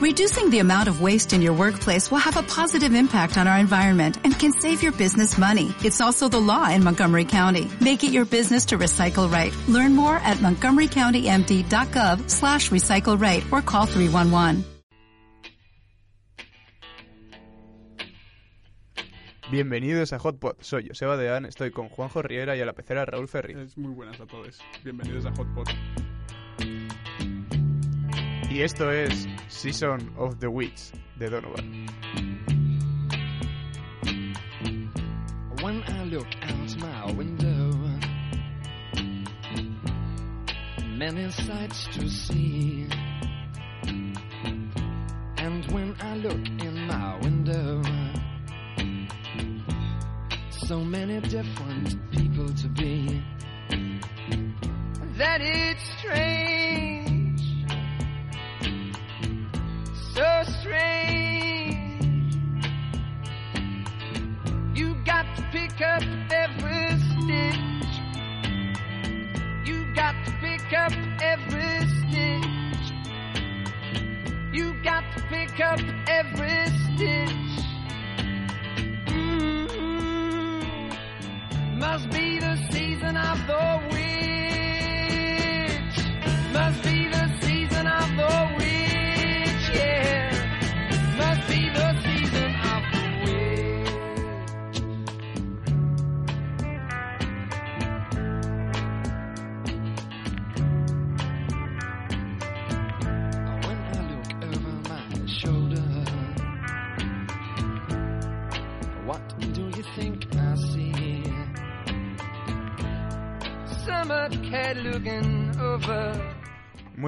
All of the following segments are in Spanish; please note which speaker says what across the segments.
Speaker 1: Reducing the amount of waste in your workplace will have a positive impact on our environment and can save your business money. It's also the law in Montgomery County. Make it your business to recycle right. Learn more at montgomerycountymd.gov slash recycle right or call 311.
Speaker 2: Bienvenidos a Hotpot. Soy Joseba Deán, estoy con Juanjo Riera y a la pecera Raúl Ferri.
Speaker 3: Es muy buenas a todos. Bienvenidos a Hotpot.
Speaker 2: Y esto es Season of the Witch de Donovan.
Speaker 4: When I look out my window, many sights to see. And when I look in my window, so many different people to be. That it's strange, so strange. You got to pick up every stitch. You got to pick up every stitch. You got to pick up every stitch.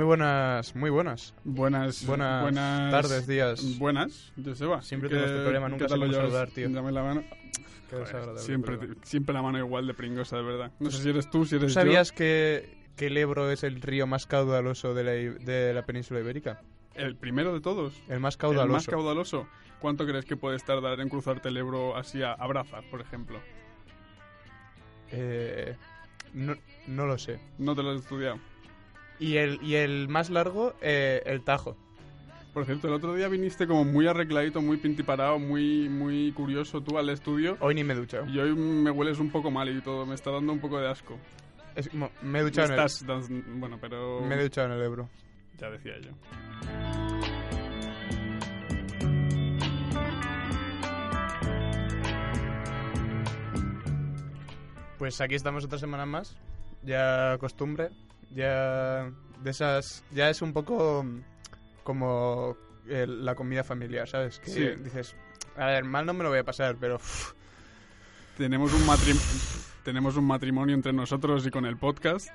Speaker 2: Muy buenas, muy buenas.
Speaker 3: Buenas,
Speaker 2: Buenas
Speaker 3: buenas
Speaker 2: tardes, días.
Speaker 3: Buenas, Joseba.
Speaker 2: Siempre
Speaker 3: ¿Qué-
Speaker 2: tengo este problema, nunca sé
Speaker 3: lo
Speaker 2: cómo saludar, tío.
Speaker 3: Dame la mano.
Speaker 2: Qué desagradable,
Speaker 3: Siempre, siempre la mano igual de pringosa, de verdad. No sé si eres tú, si
Speaker 2: ¿Tú
Speaker 3: eres
Speaker 2: sabías que, que el Ebro es el río más caudaloso de la, de la península ibérica?
Speaker 3: El primero de todos.
Speaker 2: El más
Speaker 3: El
Speaker 2: caudaloso.
Speaker 3: más caudaloso. ¿Cuánto crees que puedes tardar en cruzarte el Ebro así a, a brazas, por ejemplo?
Speaker 2: Eh, no, no lo sé.
Speaker 3: No te lo has estudiado.
Speaker 2: Y el, y el más largo, eh, el Tajo.
Speaker 3: Por cierto, el otro día viniste como muy arregladito, muy pintiparado, muy, muy curioso tú al estudio.
Speaker 2: Hoy ni me he duchado.
Speaker 3: Y hoy me hueles un poco mal y todo, me está dando un poco de asco.
Speaker 2: Es me he duchado en el,
Speaker 3: estás Bueno, pero...
Speaker 2: me he duchado en el Ebro.
Speaker 3: Ya decía yo.
Speaker 2: Pues aquí estamos otra semana más. Ya costumbre. Ya de esas. Ya es un poco mm, como eh, la comida familiar, ¿sabes? Que
Speaker 3: Sí.
Speaker 2: dices, a ver, mal no me lo voy a pasar, pero. uff,
Speaker 3: Tenemos un, matrim- tenemos un matrimonio entre nosotros y con el podcast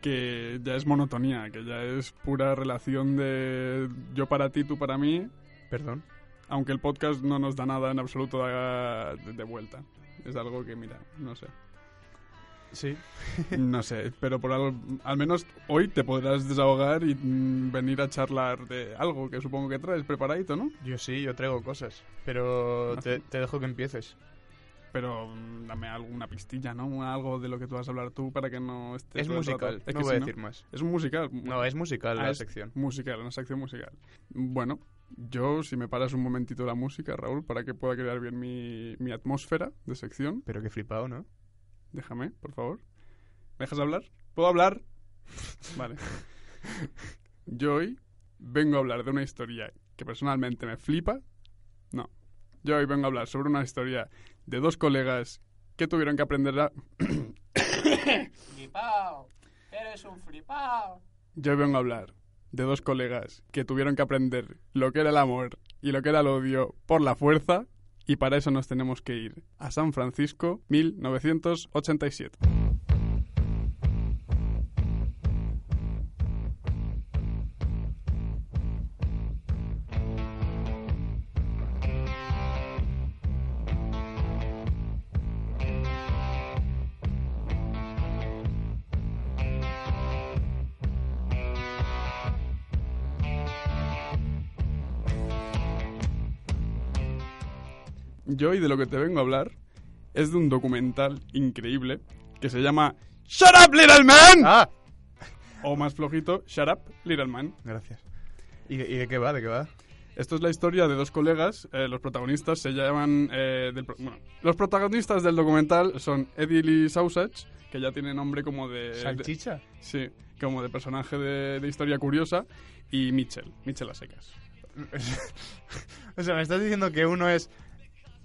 Speaker 3: que ya es monotonía, que ya es pura relación de yo para ti, tú para mí,
Speaker 2: perdón.
Speaker 3: aunque el podcast no nos da nada en absoluto de, de vuelta. Es algo que, mira, no sé.
Speaker 2: Sí.
Speaker 3: No sé, pero por algo, al menos hoy te podrás desahogar y mm, venir a charlar de algo que supongo que traes preparadito, ¿no?
Speaker 2: Yo sí, yo traigo cosas. Pero
Speaker 3: Ah,
Speaker 2: te, dejo que empieces.
Speaker 3: Pero mm, dame alguna pistilla, ¿no? Algo de lo que tú vas a hablar tú para que no estés...
Speaker 2: Es musical,
Speaker 3: Es
Speaker 2: no
Speaker 3: que
Speaker 2: voy a decir más.
Speaker 3: Es un musical.
Speaker 2: No, es musical
Speaker 3: Ah,
Speaker 2: la
Speaker 3: es
Speaker 2: sección.
Speaker 3: Musical, una sección musical. Bueno, yo, si me paras un momentito la música, Raúl, para que pueda crear bien mi, mi atmósfera de sección,
Speaker 2: Pero qué flipado, ¿no?
Speaker 3: Déjame, por favor. ¿Me dejas hablar? ¿Puedo hablar? vale. Yo hoy vengo a hablar de una historia que personalmente me flipa. No. Yo hoy vengo a hablar sobre una historia de dos colegas que tuvieron que aprender a...
Speaker 2: Flipao. Eres un flipao.
Speaker 3: Yo vengo a hablar de dos colegas que tuvieron que aprender lo que era el amor y lo que era el odio por la fuerza y para eso nos tenemos que ir a San Francisco 1987. Yo hoy de lo que te vengo a hablar es de un documental increíble que se llama Shut Up Little Man
Speaker 2: ¡Ah!
Speaker 3: o más flojito Shut Up Little Man.
Speaker 2: Gracias. ¿Y, y de qué va? ¿De qué va?
Speaker 3: Esto es la historia de dos colegas. eh, los protagonistas se llaman. eh, del bueno, los protagonistas del documental son Eddie Lee Sausage, que ya tiene nombre como de. de-
Speaker 2: ¿Salchicha?
Speaker 3: sí, como de personaje de, de historia curiosa. Y Mitchell, Mitchell a secas.
Speaker 2: o sea, me estás diciendo que uno es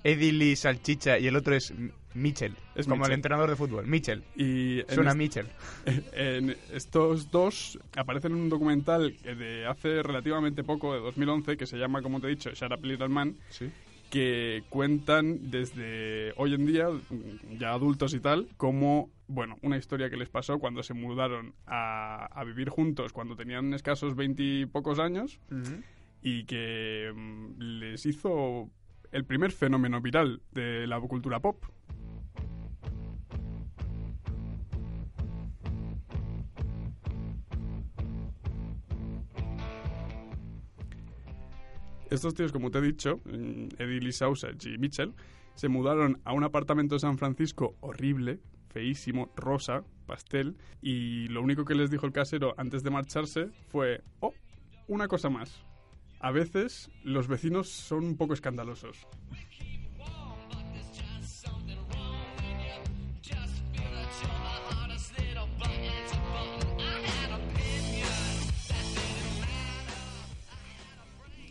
Speaker 2: Eddie Lee Salchicha y el otro es Mitchell.
Speaker 3: Es
Speaker 2: como
Speaker 3: Mitchell.
Speaker 2: el entrenador de fútbol. Mitchell.
Speaker 3: Y en
Speaker 2: Suena Mitchell.
Speaker 3: en estos dos aparecen en un documental de hace relativamente poco, de 2011, que se llama, como te he dicho, Shut Up Little Man,
Speaker 2: Sí.
Speaker 3: que cuentan desde hoy en día, ya adultos y tal, como, bueno, una historia que les pasó cuando se mudaron a, a vivir juntos cuando tenían escasos veintipocos años y que mm, les hizo el primer fenómeno viral de la cultura pop. Estos tíos, como te he dicho, mm, Eddie Lee Sausage y Mitchell, se mudaron a un apartamento de San Francisco horrible, feísimo, rosa, pastel, y lo único que les dijo el casero antes de marcharse fue, oh, una cosa más. A veces los vecinos son un poco escandalosos.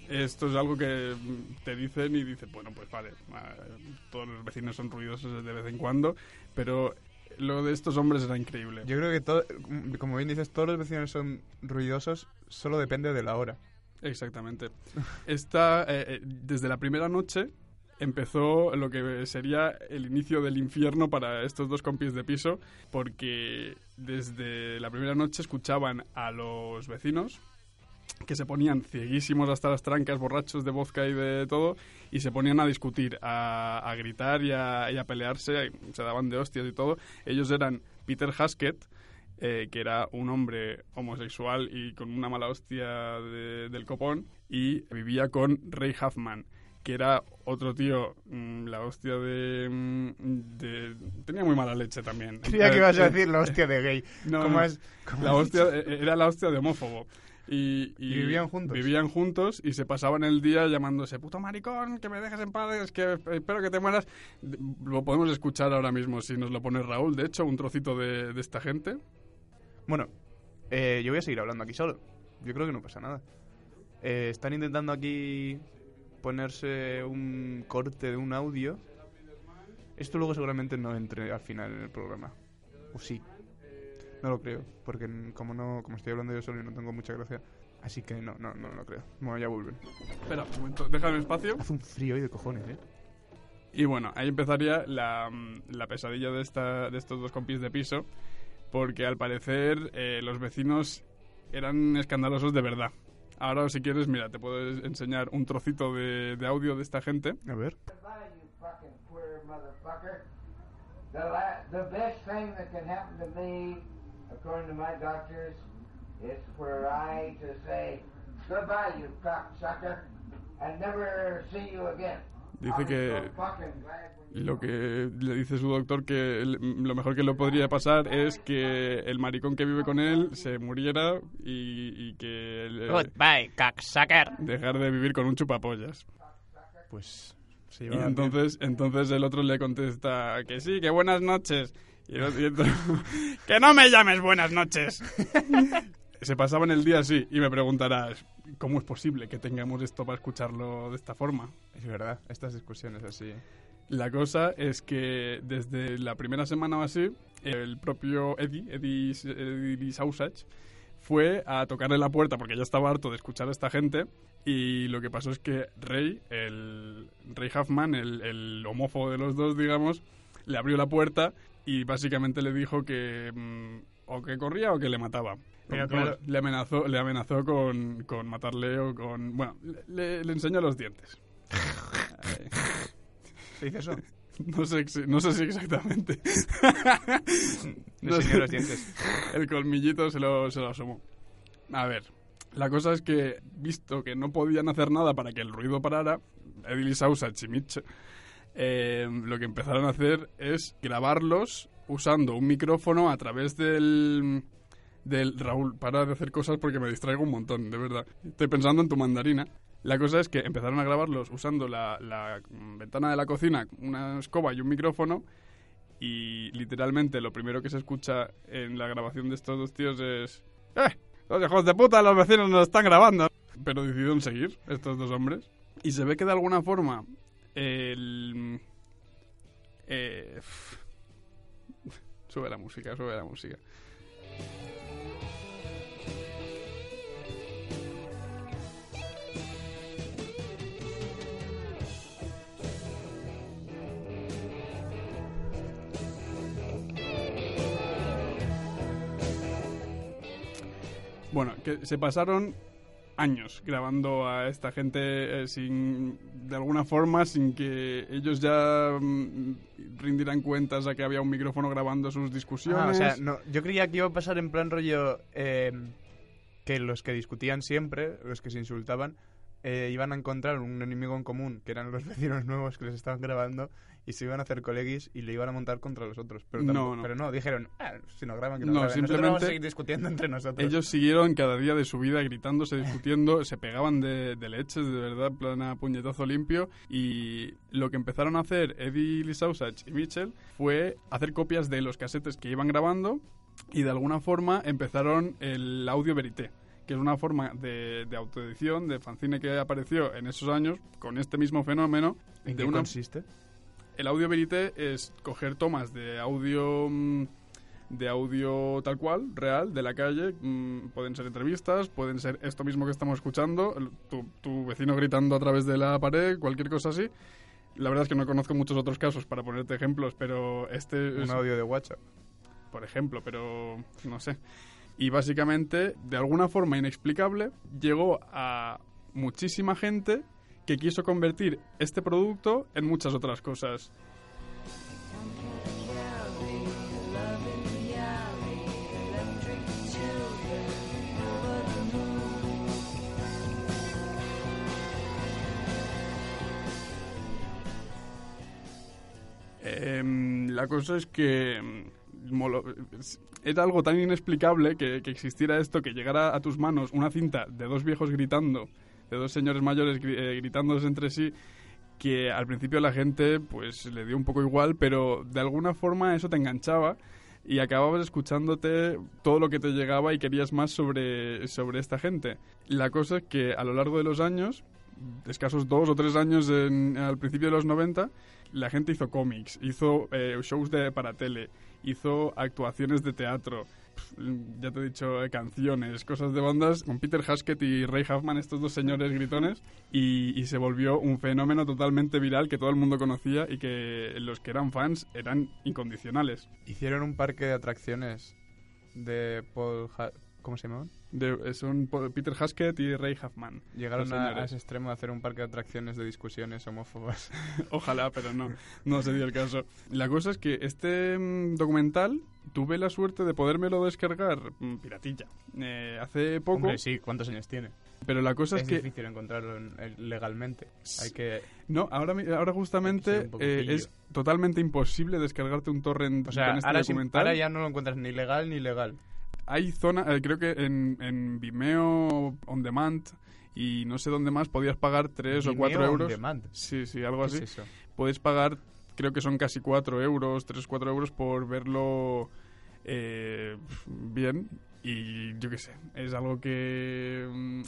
Speaker 3: Esto es algo que te dicen y dices, bueno, pues vale, todos los vecinos son ruidosos de vez en cuando, pero lo de estos hombres era increíble.
Speaker 2: Yo creo que, todo, como bien dices, todos los vecinos son ruidosos, solo depende de la hora.
Speaker 3: Exactamente. Esta, eh, eh, desde la primera noche empezó lo que sería el inicio del infierno para estos dos compis de piso, porque desde la primera noche escuchaban a los vecinos que se ponían cieguísimos hasta las trancas, borrachos de vodka y de todo, y se ponían a discutir, a, gritar y a, y a pelearse, y se daban de hostias y todo. Ellos eran Peter Haskett, eh, que era un hombre homosexual y con una mala hostia de- del copón, y vivía con Ray Huffman, que era otro tío, mm, la hostia de, mm, de- Tenía muy mala leche también.
Speaker 2: Creía que ibas a
Speaker 3: Eh,
Speaker 2: decir la hostia de gay.
Speaker 3: no,
Speaker 2: ¿Cómo es? ¿Cómo
Speaker 3: la hostia, eh, era la hostia de homófobo. Y,
Speaker 2: ¿Y vivían juntos?
Speaker 3: Vivían juntos y se pasaban el día llamándose puto maricón, que me dejes en paz, es que espero que te mueras. Lo podemos escuchar ahora mismo si nos lo pone Raúl, de hecho, un trocito de, de esta gente.
Speaker 2: Bueno, eh, yo voy a seguir hablando aquí solo. Yo creo que no pasa nada. Eh, están intentando aquí ponerse un corte de un audio. Esto luego seguramente no entre al final en el programa. O sí. No lo creo, porque como no como estoy hablando yo solo y no tengo mucha gracia, así que no, no, no lo creo. Bueno, ya vuelven.
Speaker 3: Espera, un momento, déjame espacio.
Speaker 2: Hace un frío ahí de cojones, ¿eh?
Speaker 3: Y bueno, ahí empezaría la, mm, la pesadilla de, esta, de estos dos compis de piso, porque al parecer eh, los vecinos eran escandalosos de verdad. Ahora, si quieres, mira, te puedo enseñar un trocito de, de audio de esta gente.
Speaker 2: A ver.
Speaker 5: Goodbye, you fucking queer motherfucker. The, la- the best thing that can happen to me, according to my doctors, is for I to say goodbye, you cocksucker, and never see you again.
Speaker 3: Dice que lo que le dice su doctor que el- lo mejor que le podría pasar es que el maricón que vive con él se muriera y, y que el-
Speaker 6: Goodbye, cocksucker.
Speaker 3: dejar de vivir con un chupapollas.
Speaker 2: Pues se
Speaker 3: Y
Speaker 2: bien.
Speaker 3: entonces, entonces el otro le contesta que sí, que buenas noches. Y el otro, y el otro, que no me llames buenas noches. Se pasaban el día así y me preguntarás, ¿cómo es posible que tengamos esto para escucharlo de esta forma?
Speaker 2: Es verdad, estas discusiones así.
Speaker 3: La cosa es que desde la primera semana o así, el propio Eddie, Eddie, Eddie Sausage, fue a tocarle la puerta porque ya estaba harto de escuchar a esta gente y lo que pasó es que Ray, el Ray Huffman, el, el homófobo de los dos, digamos, le abrió la puerta y básicamente le dijo que mm, o que corría o que le mataba.
Speaker 2: Pero
Speaker 3: Vamos,
Speaker 2: claro.
Speaker 3: Le amenazó, le amenazó con, con matarle o con... Bueno, le, le enseñó los dientes. Ay.
Speaker 2: ¿Se dice eso?
Speaker 3: No sé, no sé si exactamente. No sé.
Speaker 2: los dientes.
Speaker 3: El colmillito se lo, se lo asomó. A ver, la cosa es que, visto que no podían hacer nada para que el ruido parara, Edil y Mitch, eh, lo que empezaron a hacer es grabarlos usando un micrófono a través del... Del Raúl, para de hacer cosas porque me distraigo un montón, de verdad. Estoy pensando en tu mandarina. La cosa es que empezaron a grabarlos usando la, la ventana de la cocina, una escoba y un micrófono. Y literalmente lo primero que se escucha en la grabación de estos dos tíos es... ¡Eh! ¡Los hijos de puta! Los vecinos nos están grabando. Pero decidieron seguir, estos dos hombres. Y se ve que de alguna forma el... eh, sube la música, sube la música. Bueno, que se pasaron años grabando a esta gente eh, sin de alguna forma sin que ellos ya mm, rindieran cuentas a que había un micrófono grabando sus discusiones.
Speaker 2: Ah, o sea, no, yo creía que iba a pasar en plan rollo eh, que los que discutían siempre, los que se insultaban, eh, iban a encontrar un enemigo en común, que eran los vecinos nuevos que les estaban grabando, y se iban a hacer colegis y le iban a montar contra los otros. Pero
Speaker 3: No,
Speaker 2: tampoco-
Speaker 3: no.
Speaker 2: Pero no, dijeron, ah, si nos graban, que nos
Speaker 3: No,
Speaker 2: graben. Nosotros vamos a
Speaker 3: simplemente
Speaker 2: seguir discutiendo entre nosotros.
Speaker 3: Ellos siguieron cada día de su vida gritándose, discutiendo, se pegaban de, de leches, de verdad, en plan a puñetazo limpio. Y lo que empezaron a hacer Eddie Lisausach y Mitchell fue hacer copias de los casetes que iban grabando y de alguna forma empezaron el audio verité que es una forma de, de autoedición, de fanzine que apareció en esos años con este mismo fenómeno.
Speaker 2: ¿En
Speaker 3: de
Speaker 2: qué
Speaker 3: una-
Speaker 2: consiste?
Speaker 3: El audio verité es coger tomas de audio mm, de audio tal cual, real, de la calle. mm, pueden ser entrevistas, pueden ser esto mismo que estamos escuchando, el- tu, tu vecino gritando a través de la pared, cualquier cosa así. La verdad es que no conozco muchos otros casos para ponerte ejemplos, pero este
Speaker 2: Un
Speaker 3: es,
Speaker 2: audio de WhatsApp.
Speaker 3: por ejemplo, pero no sé. Y básicamente, de alguna forma inexplicable, llegó a muchísima gente que quiso convertir este producto en muchas otras cosas. Em, la cosa es que em, molo- era algo tan inexplicable que existiera esto, que llegara a tus manos una cinta de dos viejos gritando, de dos señores mayores eh, gritándose entre sí, que al principio la gente pues le dio un poco igual, pero de alguna forma eso te enganchaba y acababas escuchándote todo lo que te llegaba y querías más sobre, sobre esta gente. La cosa es que a lo largo de los años, escasos dos o tres años al principio de los 90, la gente hizo cómics, hizo eh, shows de, para tele, hizo actuaciones de teatro, ya te he dicho, eh, canciones, cosas de bandas, con Peter Haskett y Ray Huffman, estos dos señores gritones, y, y se volvió un fenómeno totalmente viral que todo el mundo conocía y que los que eran fans eran incondicionales.
Speaker 2: Hicieron un parque de atracciones de Paul... Ha- ¿Cómo se llamaban?
Speaker 3: De- eh, son Peter Haskett y Ray Huffman.
Speaker 2: Llegaron a, a ese extremo de hacer un parque de atracciones de discusiones homófobas.
Speaker 3: Ojalá, pero no, no se dio el caso. La cosa es que este mm, documental tuve la suerte de podérmelo descargar mm, piratilla eh, hace poco,
Speaker 2: Hombre, sí, ¿cuántos años tiene?
Speaker 3: pero la cosa
Speaker 2: Es,
Speaker 3: es, que
Speaker 2: difícil encontrarlo en- en- legalmente. Hay que...
Speaker 3: no, ahora mi- ahora justamente eh, es totalmente imposible descargarte un torrent
Speaker 2: O sea,
Speaker 3: con este
Speaker 2: ahora, sí-
Speaker 3: documental.
Speaker 2: ahora ya no lo encuentras ni legal ni legal.
Speaker 3: Hay zona, eh, creo que en, en Vimeo on demand y no sé dónde más podías pagar 3 o
Speaker 2: Vimeo
Speaker 3: 4
Speaker 2: on
Speaker 3: euros.
Speaker 2: demand.
Speaker 3: Sí, sí, algo
Speaker 2: ¿Qué
Speaker 3: así.
Speaker 2: es
Speaker 3: puedes pagar, creo que son casi 4 euros, 3 4 euros por verlo eh, bien. Y yo qué sé, es algo que mm,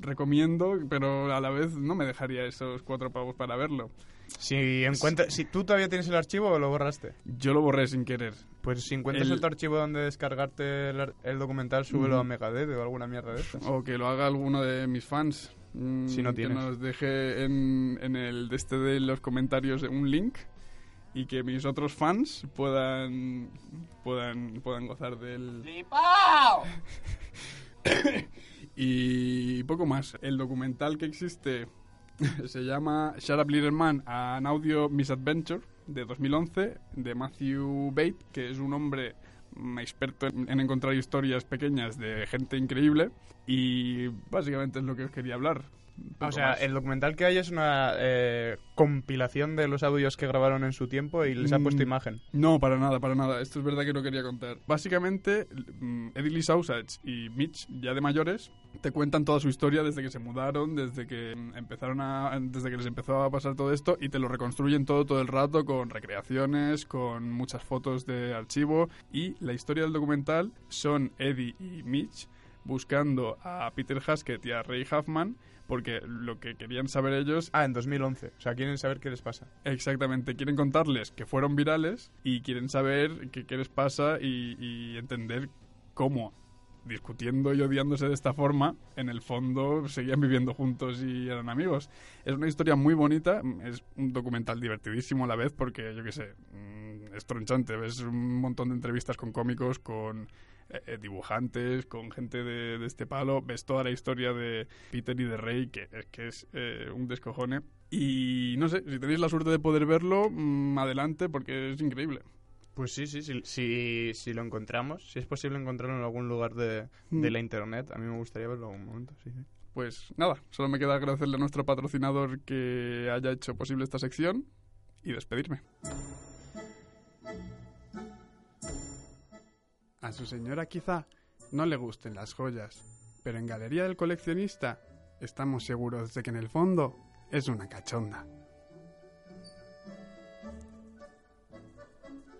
Speaker 3: recomiendo, pero a la vez no me dejaría esos 4 pavos para verlo.
Speaker 2: Si, encuentra, si tú todavía tienes el archivo o lo borraste,
Speaker 3: Yo lo borré sin querer.
Speaker 2: pues si encuentras
Speaker 3: El-
Speaker 2: el, archivo donde descargarte el, el documental, súbelo
Speaker 3: Ujú.
Speaker 2: a Megadeth o alguna mierda de estas.
Speaker 3: O que lo haga alguno de mis fans. mm,
Speaker 2: Si no
Speaker 3: que
Speaker 2: tienes.
Speaker 3: nos deje en, en el de este de los comentarios un link y que mis otros fans puedan puedan puedan gozar del y poco más el documental que existe se llama Shut Up Little Man An Audio Misadventure de 2011 de Matthew Bate que es un hombre experto en, en encontrar historias pequeñas de gente increíble y básicamente es lo que os quería hablar
Speaker 2: O sea,
Speaker 3: más.
Speaker 2: el documental que hay es una eh, compilación de los audios que grabaron en su tiempo y les ha puesto
Speaker 3: Mm,
Speaker 2: imagen.
Speaker 3: No, para nada, para nada. Esto es verdad que no quería contar. Básicamente, mm, Eddie Lee Sausage y Mitch, ya de mayores, te cuentan toda su historia desde que se mudaron, desde que mm, empezaron a, desde que les empezó a pasar todo esto y te lo reconstruyen todo todo el rato con recreaciones, con muchas fotos de archivo y la historia del documental son Eddie y Mitch buscando a Peter Haskett y a Ray Huffman porque lo que querían saber ellos
Speaker 2: Ah, en 2011. O sea, quieren saber qué les pasa.
Speaker 3: Exactamente, quieren contarles que fueron virales y quieren saber qué, qué les pasa y, y entender cómo, discutiendo y odiándose de esta forma, en el fondo seguían viviendo juntos y eran amigos. Es una historia muy bonita, es un documental divertidísimo a la vez porque, yo qué sé, mm, es tronchante, ves un montón de entrevistas con cómicos, con eh, eh, dibujantes, con gente de, de este palo, ves toda la historia de Peter y de Rey, que es que es eh, un descojone. Y no sé, si tenéis la suerte de poder verlo, mm, adelante, porque es increíble.
Speaker 2: Pues sí, sí, sí, si, si lo encontramos, si es posible encontrarlo en algún lugar de, de
Speaker 3: Mm.
Speaker 2: la internet, a mí me gustaría verlo en algún momento, sí, sí.
Speaker 3: Pues nada, solo me queda agradecerle a nuestro patrocinador que haya hecho posible esta sección y despedirme. A su señora quizá no le gusten las joyas, pero en Galería del Coleccionista estamos seguros de que en el fondo es una cachonda.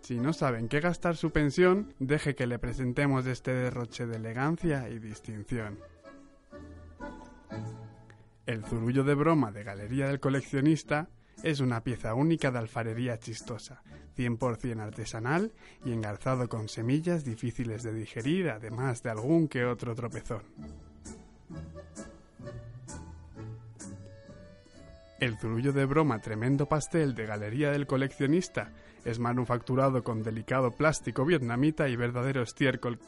Speaker 3: Si no saben qué gastar su pensión, deje que le presentemos este derroche de elegancia y distinción. El zurullo de broma de Galería del Coleccionista es una pieza única de alfarería chistosa, 100% artesanal y engarzado con semillas difíciles de digerir, además de algún que otro tropezón. El zurullo de broma tremendo pastel de Galería del Coleccionista es manufacturado con delicado plástico vietnamita y verdadero estiércol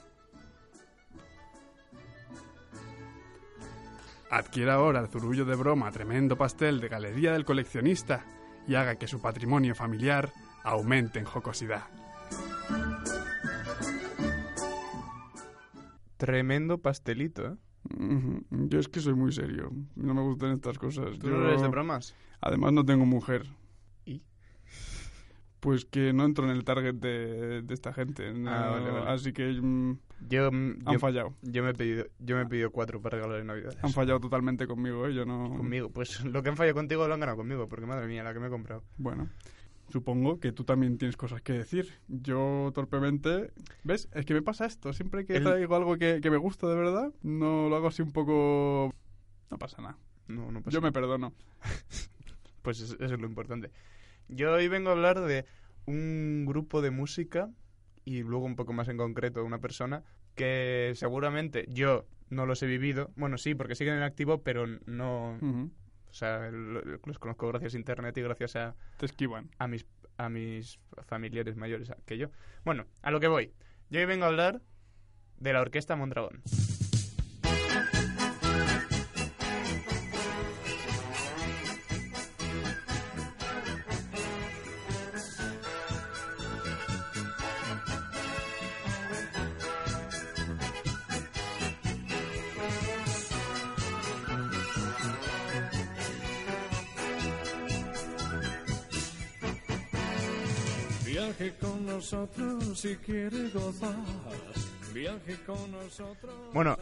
Speaker 3: Adquiera ahora el zurullo de broma tremendo pastel de Galería del Coleccionista y haga que su patrimonio familiar aumente en jocosidad.
Speaker 2: Tremendo pastelito, ¿eh?
Speaker 3: Yo es que soy muy serio. No me gustan estas cosas.
Speaker 2: ¿Tú no eres de bromas?
Speaker 3: Además no tengo mujer. Pues que no entro en el target de, de esta gente. no-
Speaker 2: Ah, vale, vale.
Speaker 3: Así que mm,
Speaker 2: Yo, mm,
Speaker 3: han
Speaker 2: yo,
Speaker 3: fallado.
Speaker 2: yo me he pedido, yo me he pedido cuatro para regalar en Navidad.
Speaker 3: Han fallado totalmente conmigo, ¿eh? Yo no...
Speaker 2: Conmigo, pues lo que han fallado contigo lo han ganado conmigo, porque madre mía, la que me he comprado.
Speaker 3: Bueno, supongo que tú también tienes cosas que decir. Yo torpemente... ¿Ves? Es que me pasa esto. Siempre que
Speaker 2: El-
Speaker 3: traigo algo que, que me gusta de verdad, no lo hago así un poco... No pasa nada.
Speaker 2: No, no pasa
Speaker 3: Yo me perdono.
Speaker 2: Pues es- eso es lo importante. Yo hoy vengo a hablar de un grupo de música y luego un poco más en concreto de una persona que seguramente yo no los he vivido. Bueno, sí, porque siguen en activo, pero no... O sea, lo- los conozco gracias a internet y gracias a,
Speaker 3: Te esquivan.
Speaker 2: a mis a mis familiares mayores que yo. Bueno, a lo que voy. Yo hoy vengo a hablar de la orquesta Mondragón.
Speaker 6: Viaje con nosotros si quiere gozar. Viaje con nosotros.
Speaker 2: Bueno,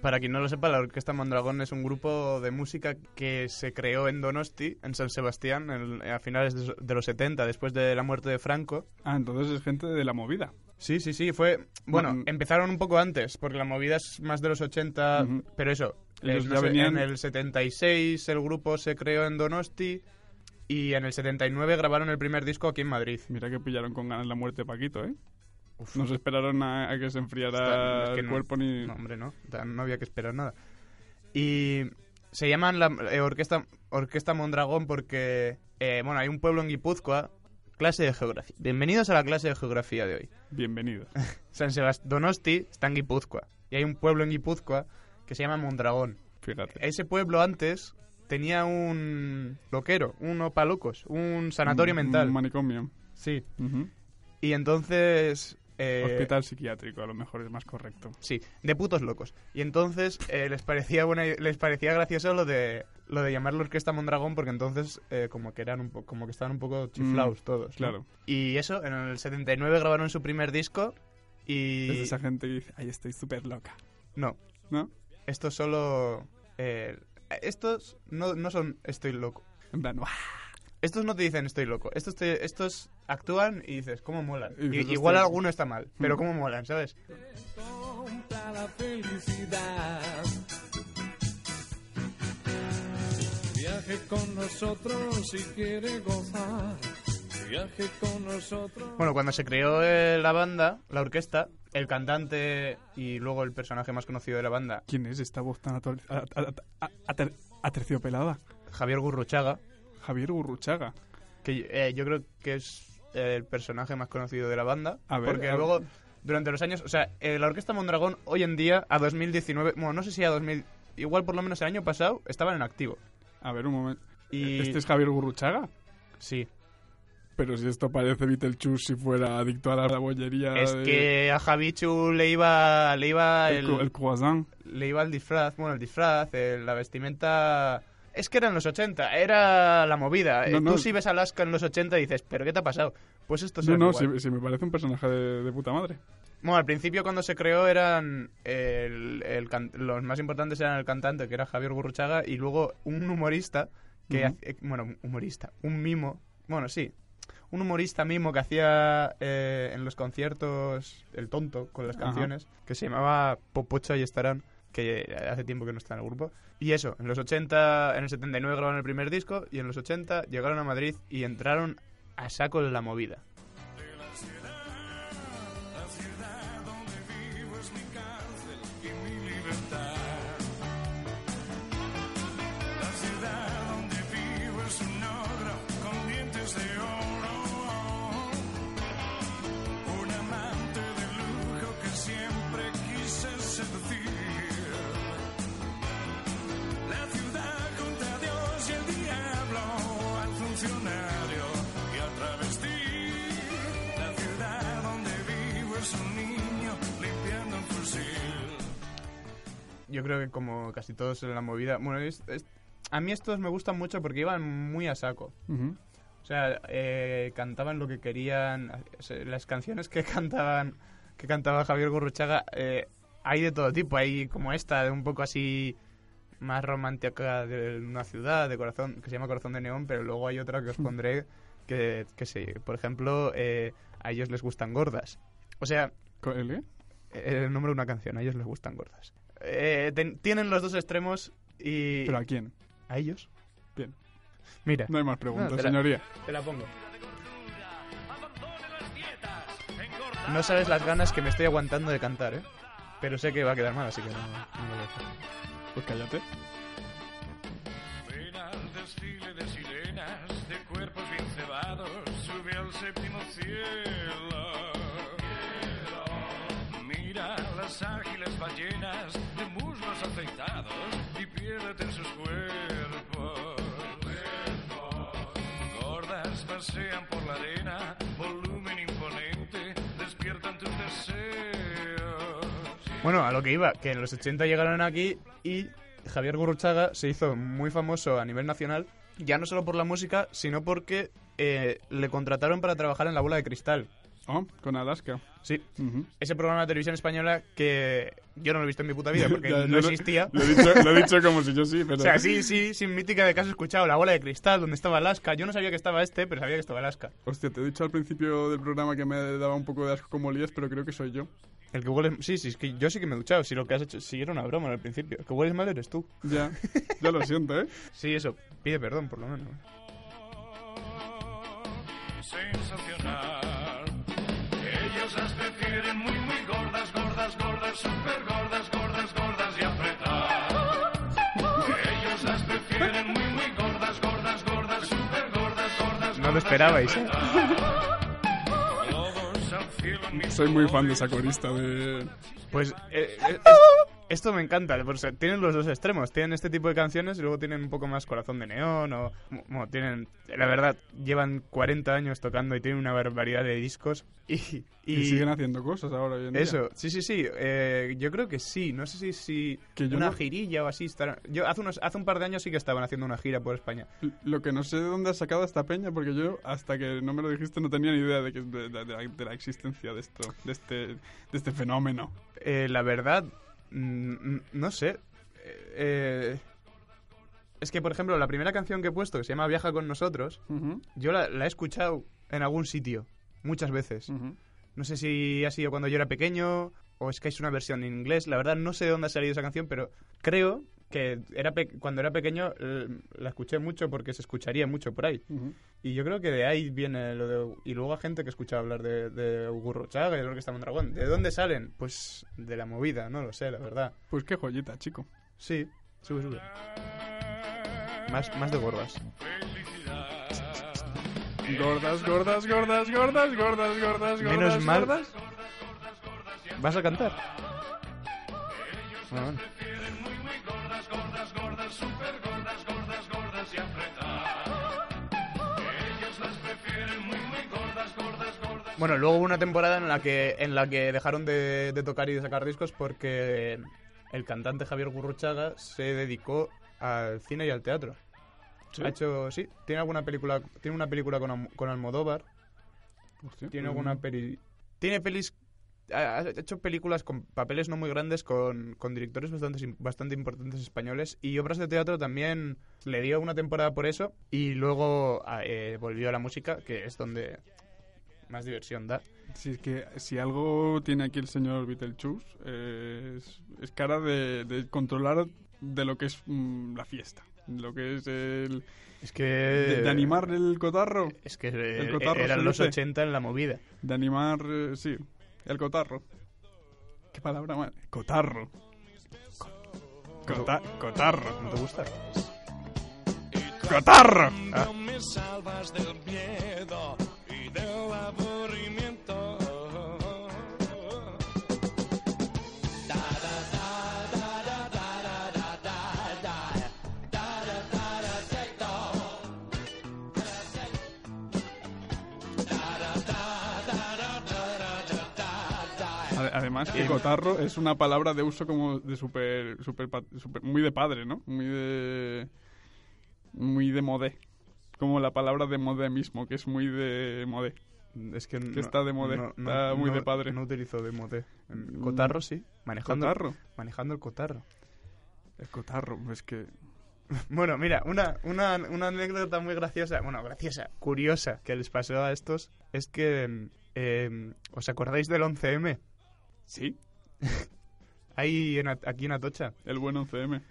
Speaker 2: para quien no lo sepa, la Orquesta Mondragón es un grupo de música que se creó en Donosti, en San Sebastián, en- a finales de, de los 70, después de la muerte de Franco.
Speaker 3: Ah, entonces es gente de la movida.
Speaker 2: Sí, sí, sí, fue... Bueno,
Speaker 3: Mm.
Speaker 2: empezaron un poco antes, porque la movida es más de los 80,
Speaker 3: Ujú.
Speaker 2: pero eso,
Speaker 3: Ellos
Speaker 2: eh,
Speaker 3: ya
Speaker 2: no sé,
Speaker 3: venían-
Speaker 2: en el 76 el grupo se creó en Donosti y en el 79 grabaron el primer disco aquí en Madrid.
Speaker 3: Mira que pillaron con ganas la muerte de Paquito, ¿eh? No se esperaron a, a que se enfriara
Speaker 2: es que
Speaker 3: el
Speaker 2: no.
Speaker 3: cuerpo ni...
Speaker 2: No, hombre, no. No había que esperar nada. Y se llaman la eh, orquesta, orquesta Mondragón porque, eh, bueno, hay un pueblo en Guipúzcoa. Clase de geografía. Bienvenidos a la clase de geografía de hoy.
Speaker 3: Bienvenido.
Speaker 2: San Sebastián, Donosti está en Guipúzcoa. Y hay un pueblo en Guipúzcoa que se llama Mondragón.
Speaker 3: Fíjate.
Speaker 2: Ese pueblo antes tenía un loquero, un opalocos, un sanatorio
Speaker 3: Un-
Speaker 2: mental.
Speaker 3: Un manicomio.
Speaker 2: Sí. Y entonces eh,
Speaker 3: Hospital psiquiátrico, a lo mejor es más correcto.
Speaker 2: Sí, de putos locos. Y entonces eh, les parecía buena, les parecía gracioso lo de lo de llamarlo Orquesta Mondragón porque entonces eh, como que eran un poco como que estaban un poco chiflados todos. ¿no?
Speaker 3: claro.
Speaker 2: Y eso, en el 79 grabaron su primer disco y
Speaker 3: Es esa gente que dice, ay, estoy súper loca.
Speaker 2: no,
Speaker 3: ¿No?
Speaker 2: esto solo eh, estos no, no son estoy loco.
Speaker 3: En plan, ¡guau!
Speaker 2: Estos no te dicen estoy loco. Estos te- estos actúan y dices, ¿cómo molan?
Speaker 3: Y
Speaker 2: I- igual
Speaker 3: "Hostia".
Speaker 2: alguno está mal, pero
Speaker 3: Mm.
Speaker 2: ¿cómo molan, sabes?
Speaker 6: compra la felicidad. Viaje con nosotros si quiere gozar. Viaje con nosotros.
Speaker 2: Bueno, cuando se creó eh, la banda, la orquesta, el cantante y luego el personaje más conocido de la banda,
Speaker 3: ¿Quién es esta voz tan aterciopelada?
Speaker 2: Javier Gurruchaga,
Speaker 3: Javier Gurruchaga.
Speaker 2: que eh, yo creo que es eh, el personaje más conocido de la banda,
Speaker 3: A ver,
Speaker 2: porque
Speaker 3: a ver.
Speaker 2: luego durante los años, o sea, eh, la orquesta Mondragón hoy en día a 2019, bueno, no sé si a 2000, igual por lo menos el año pasado estaban en activo.
Speaker 3: A ver, un momento.
Speaker 2: Y
Speaker 3: ¿Este es Javier Gurruchaga?
Speaker 2: sí,
Speaker 3: Pero si esto parece Beetlejuice si fuera adicto a la bollería.
Speaker 2: es
Speaker 3: de-
Speaker 2: que a Javichu le iba le iba
Speaker 3: El,
Speaker 2: el,
Speaker 3: el croissant.
Speaker 2: le iba el disfraz, bueno, el disfraz, el- la vestimenta... Es que eran los 80, era la movida.
Speaker 3: No, no.
Speaker 2: Tú si ves Alaska en los 80 y dices, ¿pero qué te ha pasado? Pues esto es
Speaker 3: No, no, si, si me parece un personaje de, de puta madre.
Speaker 2: Bueno, al principio cuando se creó eran... el- el can- los más importantes eran el cantante, que era Javier Gurruchaga, y luego un humorista, que...
Speaker 3: Ujú.
Speaker 2: hace- bueno, humorista, un mimo, bueno, sí, un humorista mimo que hacía eh, en los conciertos el tonto con las
Speaker 3: Ajá.
Speaker 2: canciones, que se llamaba Popocho y estarán, que hace tiempo que no está en el grupo. Y eso, en los 80, en el 79 grabaron el primer disco y en los 80 llegaron a Madrid y entraron a saco en la movida. Yo creo que como casi todos en la movida. Bueno, es- es- a mí estos me gustan mucho porque iban muy a saco. O sea, eh, cantaban lo que querían. Las canciones que cantaban, que cantaba Javier Gurruchaga, eh, hay de todo tipo. Hay como esta, de un poco así más romántica de una ciudad, de corazón, que se llama Corazón de Neón, pero luego hay otra que os pondré que, que sí. Por ejemplo, eh, a ellos les gustan gordas. O sea, eh, el nombre de una canción, a ellos les gustan gordas. Eh, ten- tienen los dos extremos y...
Speaker 3: ¿Pero a quién?
Speaker 2: ¿A ellos?
Speaker 3: Bien.
Speaker 2: Mira,
Speaker 3: No hay más preguntas,
Speaker 2: No, espera.
Speaker 3: señoría.
Speaker 2: te la pongo. No sabes las ganas que me estoy aguantando de cantar, ¿eh? Pero sé que va a quedar mal, así que no, no lo voy a hacer.
Speaker 3: Pues cállate.
Speaker 6: Ven al desfile de sirenas, de cuerpos bien cebados, sube al séptimo cielo. Afeitados, y en sus cuerpos. Gordas pasean por la arena, volumen imponente, despiertan tus deseos.
Speaker 2: Bueno, a lo que iba, que en los 80 llegaron aquí y Javier Gurruchaga se hizo muy famoso a nivel nacional, ya no solo por la música, sino porque eh, le contrataron para trabajar en La Bola de Cristal.
Speaker 3: Oh, con Alaska.
Speaker 2: Sí,
Speaker 3: Ujú.
Speaker 2: ese programa de televisión española que yo no lo he visto en mi puta vida porque
Speaker 3: Ya,
Speaker 2: no existía.
Speaker 3: Lo, he dicho, lo he dicho como si yo sí, pero...
Speaker 2: O sea, sí, sí, sin mítica de que has escuchado La Bola de Cristal, donde estaba Alaska. Yo no sabía que estaba este, pero sabía que estaba Alaska.
Speaker 3: Hostia, te he dicho al principio del programa que me daba un poco de asco como lías, pero creo que soy yo.
Speaker 2: El que hueles... Sí, sí, es que yo sí que me he duchado. Si lo que has hecho... Si era una broma al principio. El que hueles mal eres tú.
Speaker 3: Ya, ya lo siento, ¿eh?
Speaker 2: Sí, eso. Pide perdón, por lo menos.
Speaker 6: sensacional. Prefieren muy, muy gordas, gordas, gordas, super gordas, gordas, gordas y apretadas. Ellos las prefieren muy, muy gordas, gordas, gordas, super gordas, gordas.
Speaker 2: No lo esperabais, ¿eh?
Speaker 3: Soy muy fan de esa corista de...
Speaker 2: Pues eh, eh, esto me encanta. pues, eh, tienen los dos extremos. Tienen este tipo de canciones y luego tienen un poco más corazón de neón o... Bueno, tienen... La verdad, llevan 40 años tocando y tienen una barbaridad de discos y...
Speaker 3: Y, siguen haciendo cosas ahora hoy en día.
Speaker 2: Eso, sí, sí, sí. eh, yo creo que sí. No sé si, si
Speaker 3: Que yo
Speaker 2: una
Speaker 3: no-
Speaker 2: girilla o así. estarán- Yo hace, unos, hace un par de años sí que estaban haciendo una gira por España.
Speaker 3: Lo que no sé de dónde has sacado esta peña, porque yo hasta que no me lo dijiste no tenía ni idea de, que, de, de- de la, de la existencia de esto, de este, de este fenómeno.
Speaker 2: Eh, la verdad, mm, mm, no sé. Eh, es que, por ejemplo, la primera canción que he puesto, que se llama Viaja con nosotros, yo la, la he escuchado en algún sitio, muchas veces. No sé si ha sido cuando yo era pequeño o es que es una versión en inglés. La verdad, no sé de dónde ha salido esa canción, pero creo que era cuando era pequeño la escuché mucho porque se escucharía mucho por ahí.
Speaker 3: Ujú.
Speaker 2: Y yo creo que de ahí viene lo de... Y luego a gente que escucha hablar de, de Gurrochaga y de Orquesta Mondragón. ¿De dónde salen? Pues de la movida, no lo sé, la verdad.
Speaker 3: Pues qué joyita, chico.
Speaker 2: Sí, sube, sube. Más, más de gordas.
Speaker 3: Gordas, gordas, gordas, gordas, gordas, gordas,
Speaker 2: Menos
Speaker 3: gordas,
Speaker 2: mal.
Speaker 3: gordas.
Speaker 2: ¿Vas a cantar? Bueno, bueno. Bueno, luego hubo una temporada en la que en la que dejaron de, de tocar y de sacar discos porque el cantante Javier Gurruchaga se dedicó al cine y al teatro.
Speaker 3: Sí.
Speaker 2: Ha hecho, sí, tiene alguna película, tiene una película con, con Almodóvar,
Speaker 3: Hostia,
Speaker 2: tiene alguna peli, tiene pelis, ha ha hecho películas con papeles no muy grandes con, con directores bastante bastante importantes españoles y obras de teatro también le dio una temporada por eso y luego ah, eh, volvió a la música que es donde más diversión da.
Speaker 3: Si es que si algo tiene aquí el señor Beetlejuice eh, es, es cara de, de controlar de lo que es mm, la fiesta, lo que es el
Speaker 2: Es que
Speaker 3: de, de animar el cotarro,
Speaker 2: es que eh,
Speaker 3: cotarro
Speaker 2: eran los
Speaker 3: luce.
Speaker 2: 80 en la movida.
Speaker 3: de animar eh, sí, el cotarro. ¿Qué palabra más? Cotarro. Cota- cotarro.
Speaker 2: ¿No te gusta?
Speaker 3: ¡Cotarro!
Speaker 6: No me salvas del miedo
Speaker 3: Además que cotarro es una palabra de uso como de super, super, muy de padre, ¿no? Muy de muy de modé. Como la palabra de modé mismo, que es muy de modé.
Speaker 2: Es que,
Speaker 3: Que está de modé, está muy de padre.
Speaker 2: No utilizo de modé.
Speaker 3: Mm.
Speaker 2: Cotarro sí, manejando,
Speaker 3: Cotarro.
Speaker 2: manejando el cotarro.
Speaker 3: El cotarro, es que
Speaker 2: Bueno, mira, una, una, una anécdota muy graciosa, bueno, graciosa, curiosa, que les pasó a estos, es que, eh, ¿os acordáis del 11M?
Speaker 3: Sí,
Speaker 2: Ahí en, aquí en Atocha.
Speaker 3: el buen 11M.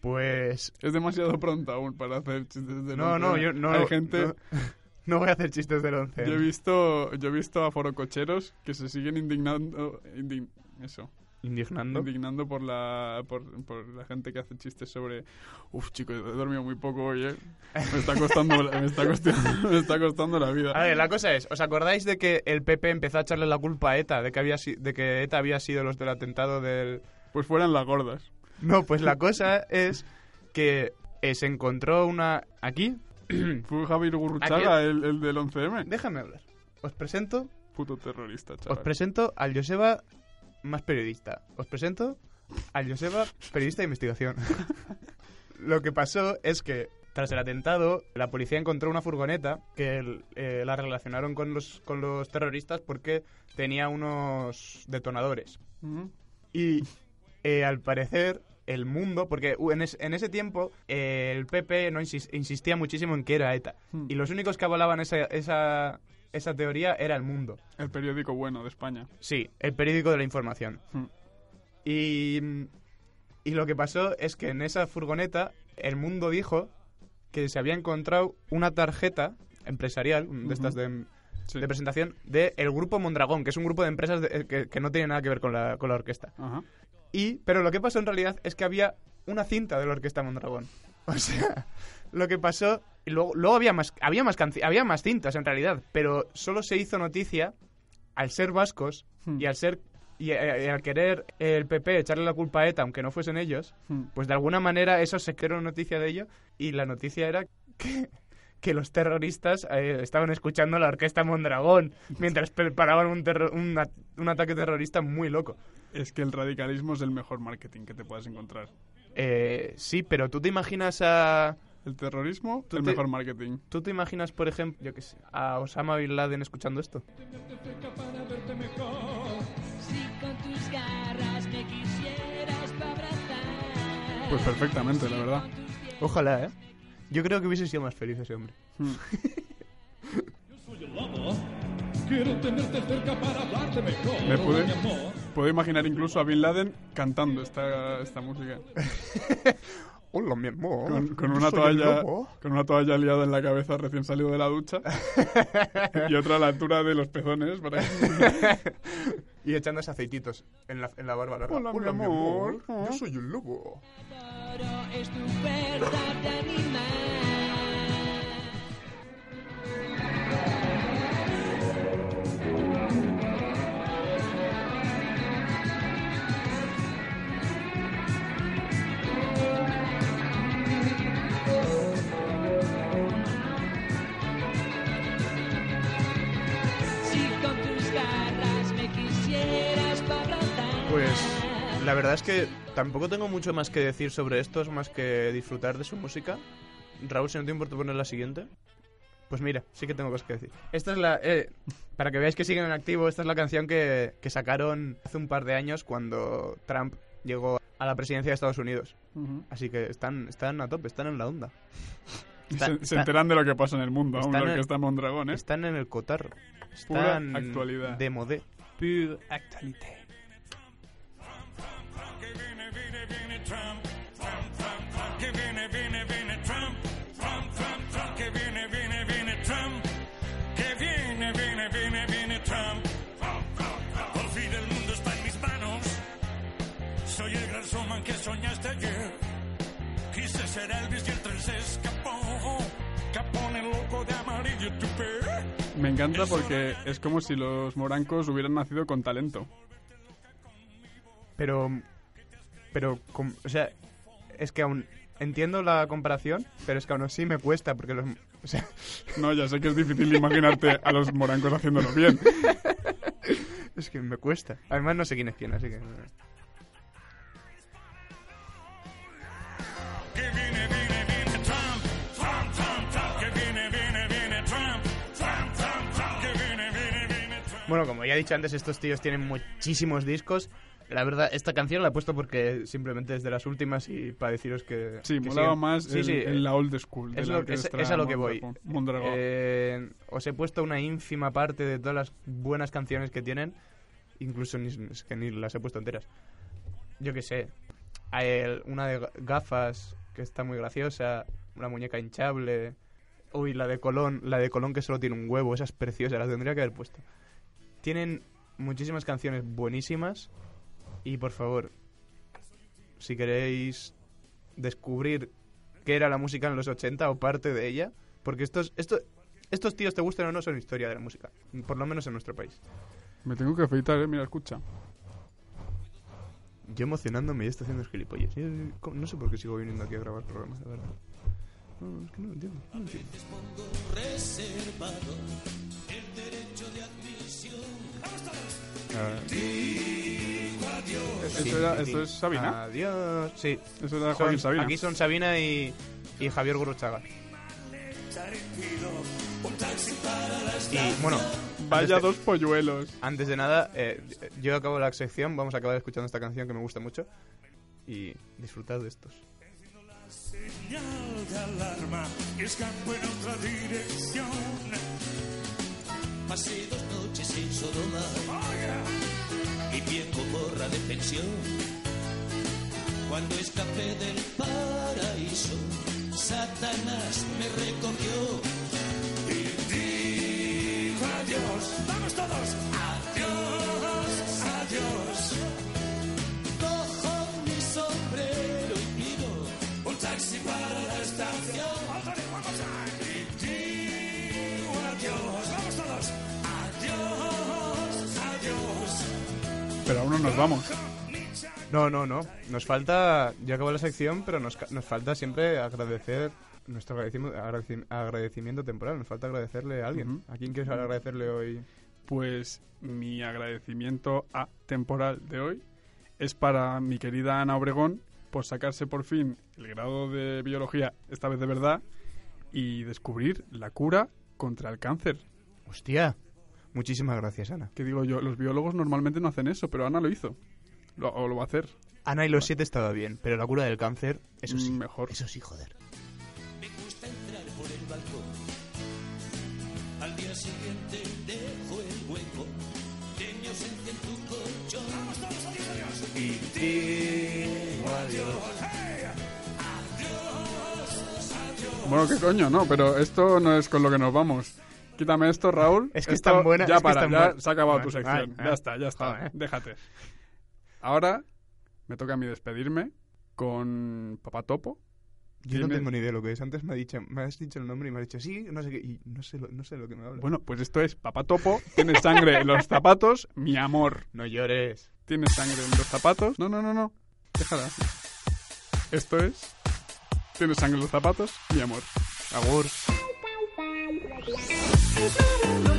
Speaker 2: Pues,
Speaker 3: Es demasiado pronto aún para hacer chistes del
Speaker 2: no, no,
Speaker 3: 11M.
Speaker 2: yo no,
Speaker 3: Hay gente...
Speaker 2: no, no voy a hacer chistes del 11M.
Speaker 3: Yo he visto, yo he visto a forococheros que se siguen indignando, indign- eso,
Speaker 2: Indignando.
Speaker 3: indignando por la, por, por la gente que hace chistes sobre, uf, chico, he dormido muy poco hoy, ¿eh? Me está costando, la- me está costando, me está costando la vida.
Speaker 2: A ver, la cosa es, ¿os acordáis de que el PP empezó a echarle la culpa a ETA, de que, había, si- de que ETA había sido los del atentado del...
Speaker 3: Pues fueran las gordas.
Speaker 2: No, pues la cosa es que eh, se encontró una... Aquí,
Speaker 3: Fue Javier Gurruchaga el, el del 11M.
Speaker 2: déjame hablar. Os presento
Speaker 3: Puto terrorista,
Speaker 2: Os
Speaker 3: chaval.
Speaker 2: presento al Joseba más periodista. Os presento al Joseba periodista de investigación. Lo que pasó es que tras el atentado, la policía encontró una furgoneta que eh, la relacionaron con los, con los terroristas porque tenía unos detonadores.
Speaker 3: Ujú.
Speaker 2: Y eh, al parecer el mundo, porque uh, en, es- en ese tiempo eh, el PP no insis- insistía muchísimo en que era ETA.
Speaker 3: Hmm.
Speaker 2: Y los únicos que avalaban esa, esa, esa teoría era el mundo.
Speaker 3: El periódico bueno de España.
Speaker 2: Sí, el periódico de la información.
Speaker 3: Hmm.
Speaker 2: Y, y lo que pasó es que en esa furgoneta el mundo dijo que se había encontrado una tarjeta empresarial, de estas de,
Speaker 3: Sí.
Speaker 2: de presentación, del el grupo Mondragón, que es un grupo de empresas de- que, que no tiene nada que ver con la, con la orquesta. Y, pero lo que pasó en realidad es que había una cinta de la orquesta Mondragón. O sea, lo que pasó... Y luego, luego había más, había más canci- había más cintas en realidad, pero solo se hizo noticia al ser vascos
Speaker 3: Hmm.
Speaker 2: y al ser Y, eh, eh, al querer el PP echarle la culpa a ETA, aunque no fuesen ellos,
Speaker 3: Hmm.
Speaker 2: pues de alguna manera eso se creó noticia de ello y la noticia era que, que los terroristas eh, estaban escuchando la orquesta Mondragón mientras preparaban un, un ataque terrorista muy loco.
Speaker 3: Es que el radicalismo es el mejor marketing que te puedas encontrar.
Speaker 2: Eh, sí, pero tú te imaginas a...
Speaker 3: El terrorismo, el
Speaker 2: te-
Speaker 3: mejor marketing.
Speaker 2: ¿Tú te imaginas, por ejemplo, yo qué sé, a Osama Bin Laden escuchando esto?
Speaker 3: Pues perfectamente, la verdad.
Speaker 2: Ojalá, ¿eh? Yo creo que hubiese sido más feliz ese hombre.
Speaker 3: Hmm.
Speaker 6: Quiero tenerte cerca para hablarte mejor.
Speaker 3: Me pude, puedo imaginar incluso a Bin Laden cantando esta, esta música.
Speaker 2: Hola, mi amor.
Speaker 3: Con, una toalla con una toalla liada en la cabeza recién salido de la ducha y otra a la altura de los pezones para
Speaker 2: Y echándose aceititos en la, en la barba larga.
Speaker 3: Hola, mi amor.
Speaker 2: Yo soy el lobo.
Speaker 7: Adoro, es tu verdad animal.
Speaker 2: La verdad es que tampoco tengo mucho más que decir sobre estos, más que disfrutar de su música. Raúl, si no te importa poner la siguiente. Pues mira, sí que tengo cosas que decir. Esta es la... eh, para que veáis que siguen en activo, esta es la canción que, que sacaron hace un par de años cuando Trump llegó a la presidencia de Estados Unidos. Así que están, están a tope, están en la onda.
Speaker 3: Se, enteran de lo que pasa en el mundo, aún
Speaker 2: están
Speaker 3: lo
Speaker 2: en-
Speaker 3: que está Mondragón, ¿eh?
Speaker 2: Están en el cotarro.
Speaker 3: Pura
Speaker 2: Están
Speaker 3: actualidad.
Speaker 2: de modé.
Speaker 3: Pure actualité.
Speaker 6: Soñaste ayer. Quise ser Elvis y el tren se escapó. Capone loco de amarillo y tupé.
Speaker 3: Me encanta porque es como si los morancos hubieran nacido con talento.
Speaker 2: Pero, pero, com- o sea, es que aún entiendo la comparación, pero es que aún así me cuesta porque los, o sea,
Speaker 3: No, ya sé que es difícil imaginarte a los morancos haciéndolo bien.
Speaker 2: es que me cuesta. Además no sé quién es quién, así Que bueno, como ya he dicho antes, estos tíos tienen muchísimos discos. La verdad, esta canción la he puesto porque simplemente es de las últimas y para deciros que
Speaker 3: Sí,
Speaker 2: que
Speaker 3: molaba
Speaker 2: siguen-
Speaker 3: más
Speaker 2: Sí,
Speaker 3: el-
Speaker 2: sí,
Speaker 3: en la old school. de
Speaker 2: es,
Speaker 3: la
Speaker 2: lo, es,
Speaker 3: orquestra
Speaker 2: es a lo que voy. Eh, os he puesto una ínfima parte de todas las buenas canciones que tienen. Incluso ni, es que ni las he puesto enteras. Yo qué sé. Hay el- una de ga- gafas que está muy graciosa. Una muñeca hinchable. Uy, la de Colón. La de Colón que solo tiene un huevo. Esa es preciosa. La tendría que haber puesto. Tienen muchísimas canciones buenísimas. Y por favor, si queréis descubrir qué era la música en los 80 o parte de ella, porque estos, estos, estos tíos, te gusten o no, son historia de la música, por lo menos en nuestro país.
Speaker 3: Me tengo que afeitar, eh. Mira, escucha.
Speaker 2: Yo emocionándome y estoy haciendo gilipollas. Yo- No sé por qué sigo viniendo aquí a grabar programas, la verdad. No, es que no lo entiendo.
Speaker 3: era, eso es Sabina.
Speaker 2: Adiós. Sí.
Speaker 3: Eso era
Speaker 2: Son-
Speaker 3: Joaquín Sabina.
Speaker 2: aquí son Sabina y, y Javier Gurruchaga. Y bueno,
Speaker 3: Vaya
Speaker 2: de-
Speaker 3: dos polluelos.
Speaker 2: Antes de nada, eh, yo acabo la sección, vamos a acabar escuchando esta canción que me gusta mucho y disfrutad de estos.
Speaker 6: Señal de alarma. Escapo en otra dirección.
Speaker 8: Pasé dos noches en Sodoma y pie porra de pensión. Cuando escapé del paraíso, Satanás me recogió.
Speaker 6: Y dijo adiós.
Speaker 3: Nos vamos.
Speaker 2: No, no, no. Nos falta, ya acabó la sección, pero nos, ca- nos falta siempre agradecer nuestro agradecimiento, agradeci- agradecimiento temporal. Nos falta agradecerle a alguien. ¿A quién quieres agradecerle hoy?
Speaker 3: Pues mi agradecimiento a temporal de hoy es para mi querida Ana Obregón por sacarse por fin el grado de biología, esta vez de verdad, y descubrir la cura contra el cáncer.
Speaker 2: Hostia. Muchísimas gracias, Ana.
Speaker 3: Que digo yo, los biólogos normalmente no hacen eso, pero Ana lo hizo. Lo, o lo va a hacer.
Speaker 2: Ana y los siete estaba bien, pero la cura del cáncer, eso sí.
Speaker 3: Mm, Mejor.
Speaker 2: Eso sí, joder.
Speaker 8: Me gusta entrar por el balcón. Al día siguiente dejo el hueco de mi ausencia en tu colchón.
Speaker 2: Y digo adiós.
Speaker 3: Bueno, qué coño, no, pero esto no es con lo que nos vamos. Quítame esto, Raúl.
Speaker 2: Es que es
Speaker 3: Esto
Speaker 2: tan buena,
Speaker 3: Ya
Speaker 2: es que es
Speaker 3: para,
Speaker 2: tan
Speaker 3: ya
Speaker 2: buena.
Speaker 3: se ha acabado
Speaker 2: Ay,
Speaker 3: tu sección.
Speaker 2: ay,
Speaker 3: ya está, ya está.
Speaker 2: Joder.
Speaker 3: Déjate. Ahora me toca a mí despedirme con Papá Topo.
Speaker 2: Yo no tengo ni idea de lo que es. Antes me, ha dicho, me has dicho el nombre y me has dicho sí, no sé qué. Y no sé lo, no sé lo que me habla.
Speaker 3: Bueno, pues esto es Papá Topo. Tiene sangre en los zapatos, mi amor.
Speaker 2: no llores.
Speaker 3: Tiene sangre en los zapatos. No, no, no, no. Déjala. Esto es. Tiene sangre en los zapatos, mi amor.
Speaker 2: Agur.
Speaker 9: Thank you.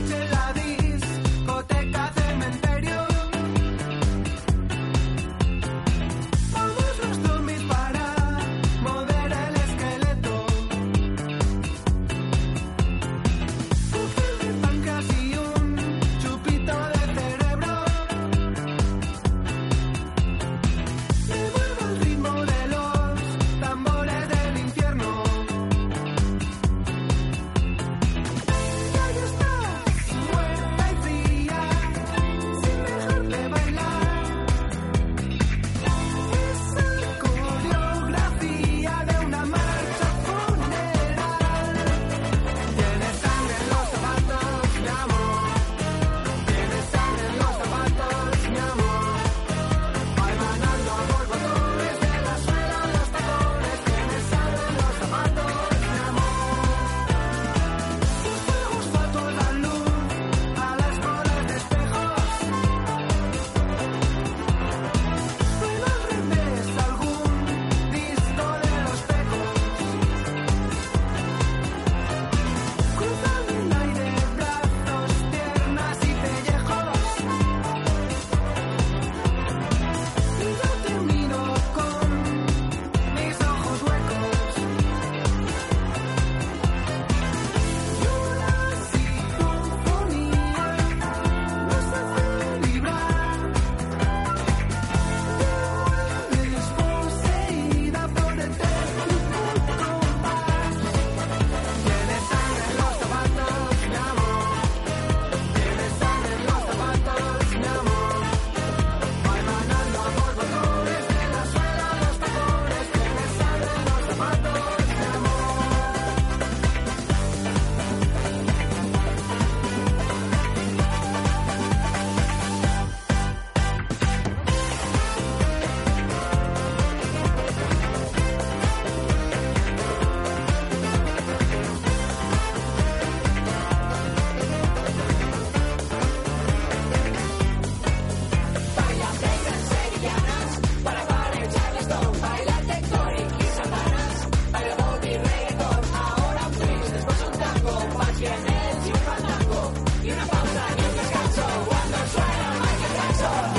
Speaker 9: Mi